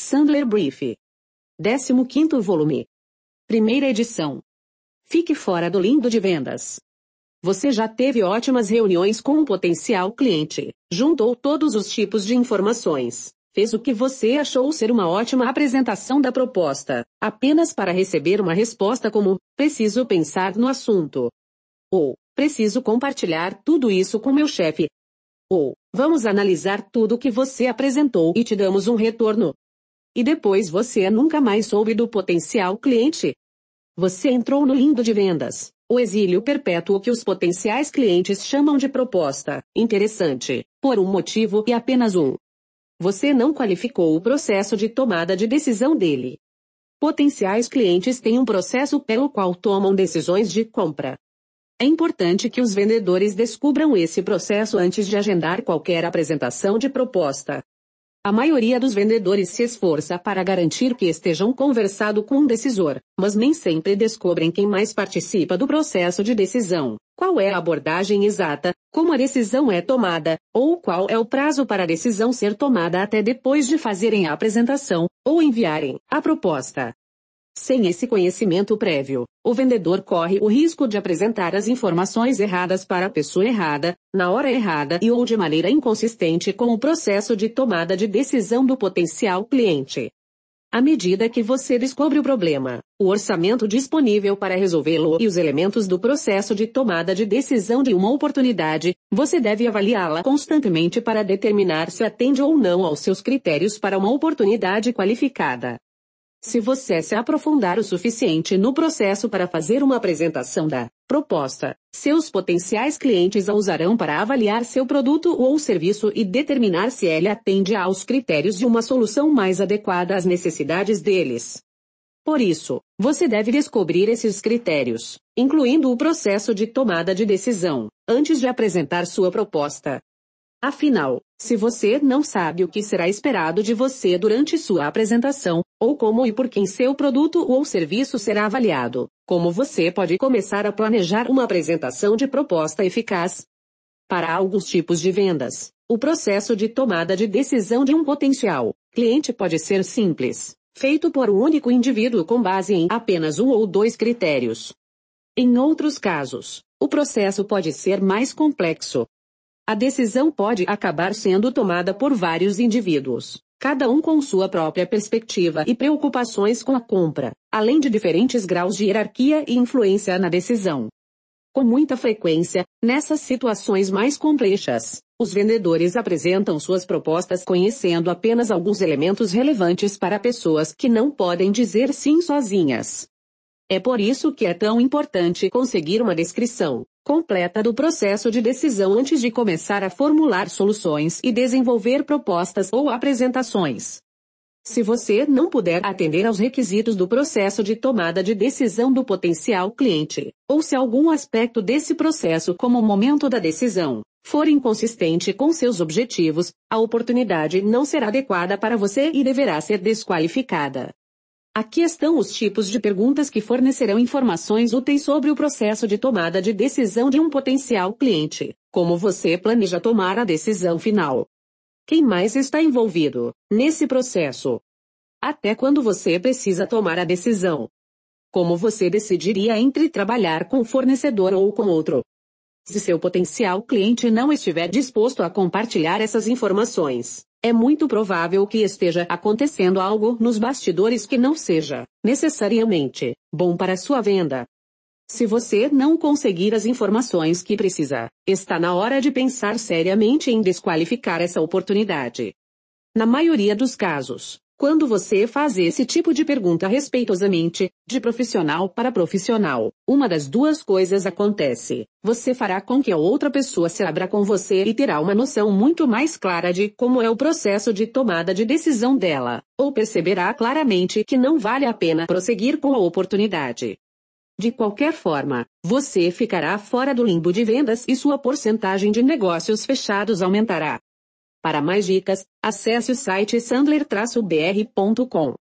Sandler Brief. 15º volume. Primeira edição. Fique fora do lindo de vendas. Você já teve ótimas reuniões com um potencial cliente, juntou todos os tipos de informações, fez o que você achou ser uma ótima apresentação da proposta, apenas para receber uma resposta como: preciso pensar no assunto. Ou, preciso compartilhar tudo isso com meu chefe. Ou, vamos analisar tudo o que você apresentou e te damos um retorno. E depois você nunca mais soube do potencial cliente. Você entrou no lindo de vendas, o exílio perpétuo que os potenciais clientes chamam de proposta, interessante, por um motivo e apenas um. Você não qualificou o processo de tomada de decisão dele. Potenciais clientes têm um processo pelo qual tomam decisões de compra. É importante que os vendedores descubram esse processo antes de agendar qualquer apresentação de proposta. A maioria dos vendedores se esforça para garantir que estejam conversado com um decisor, mas nem sempre descobrem quem mais participa do processo de decisão, qual é a abordagem exata, como a decisão é tomada, ou qual é o prazo para a decisão ser tomada até depois de fazerem a apresentação, ou enviarem a proposta. Sem esse conhecimento prévio, o vendedor corre o risco de apresentar as informações erradas para a pessoa errada, na hora errada e ou de maneira inconsistente com o processo de tomada de decisão do potencial cliente. À medida que você descobre o problema, o orçamento disponível para resolvê-lo e os elementos do processo de tomada de decisão de uma oportunidade, você deve avaliá-la constantemente para determinar se atende ou não aos seus critérios para uma oportunidade qualificada. Se você se aprofundar o suficiente no processo para fazer uma apresentação da proposta, seus potenciais clientes a usarão para avaliar seu produto ou serviço e determinar se ele atende aos critérios de uma solução mais adequada às necessidades deles. Por isso, você deve descobrir esses critérios, incluindo o processo de tomada de decisão, antes de apresentar sua proposta. Afinal, se você não sabe o que será esperado de você durante sua apresentação, ou como e por quem seu produto ou serviço será avaliado, como você pode começar a planejar uma apresentação de proposta eficaz? Para alguns tipos de vendas, o processo de tomada de decisão de um potencial cliente pode ser simples, feito por um único indivíduo com base em apenas um ou dois critérios. Em outros casos, o processo pode ser mais complexo, a decisão pode acabar sendo tomada por vários indivíduos, cada um com sua própria perspectiva e preocupações com a compra, além de diferentes graus de hierarquia e influência na decisão. Com muita frequência, nessas situações mais complexas, os vendedores apresentam suas propostas conhecendo apenas alguns elementos relevantes para pessoas que não podem dizer sim sozinhas. É por isso que é tão importante conseguir uma descrição completa do processo de decisão antes de começar a formular soluções e desenvolver propostas ou apresentações. Se você não puder atender aos requisitos do processo de tomada de decisão do potencial cliente, ou se algum aspecto desse processo como o momento da decisão, for inconsistente com seus objetivos, a oportunidade não será adequada para você e deverá ser desqualificada. Aqui estão os tipos de perguntas que fornecerão informações úteis sobre o processo de tomada de decisão de um potencial cliente. Como você planeja tomar a decisão final? Quem mais está envolvido nesse processo? Até quando você precisa tomar a decisão? Como você decidiria entre trabalhar com o fornecedor ou com outro? Se seu potencial cliente não estiver disposto a compartilhar essas informações, é muito provável que esteja acontecendo algo nos bastidores que não seja, necessariamente, bom para sua venda. Se você não conseguir as informações que precisa, está na hora de pensar seriamente em desqualificar essa oportunidade. Na maioria dos casos, quando você faz esse tipo de pergunta respeitosamente, de profissional para profissional, uma das duas coisas acontece. Você fará com que a outra pessoa se abra com você e terá uma noção muito mais clara de como é o processo de tomada de decisão dela, ou perceberá claramente que não vale a pena prosseguir com a oportunidade. De qualquer forma, você ficará fora do limbo de vendas e sua porcentagem de negócios fechados aumentará. Para mais dicas, acesse o site sandler-br.com.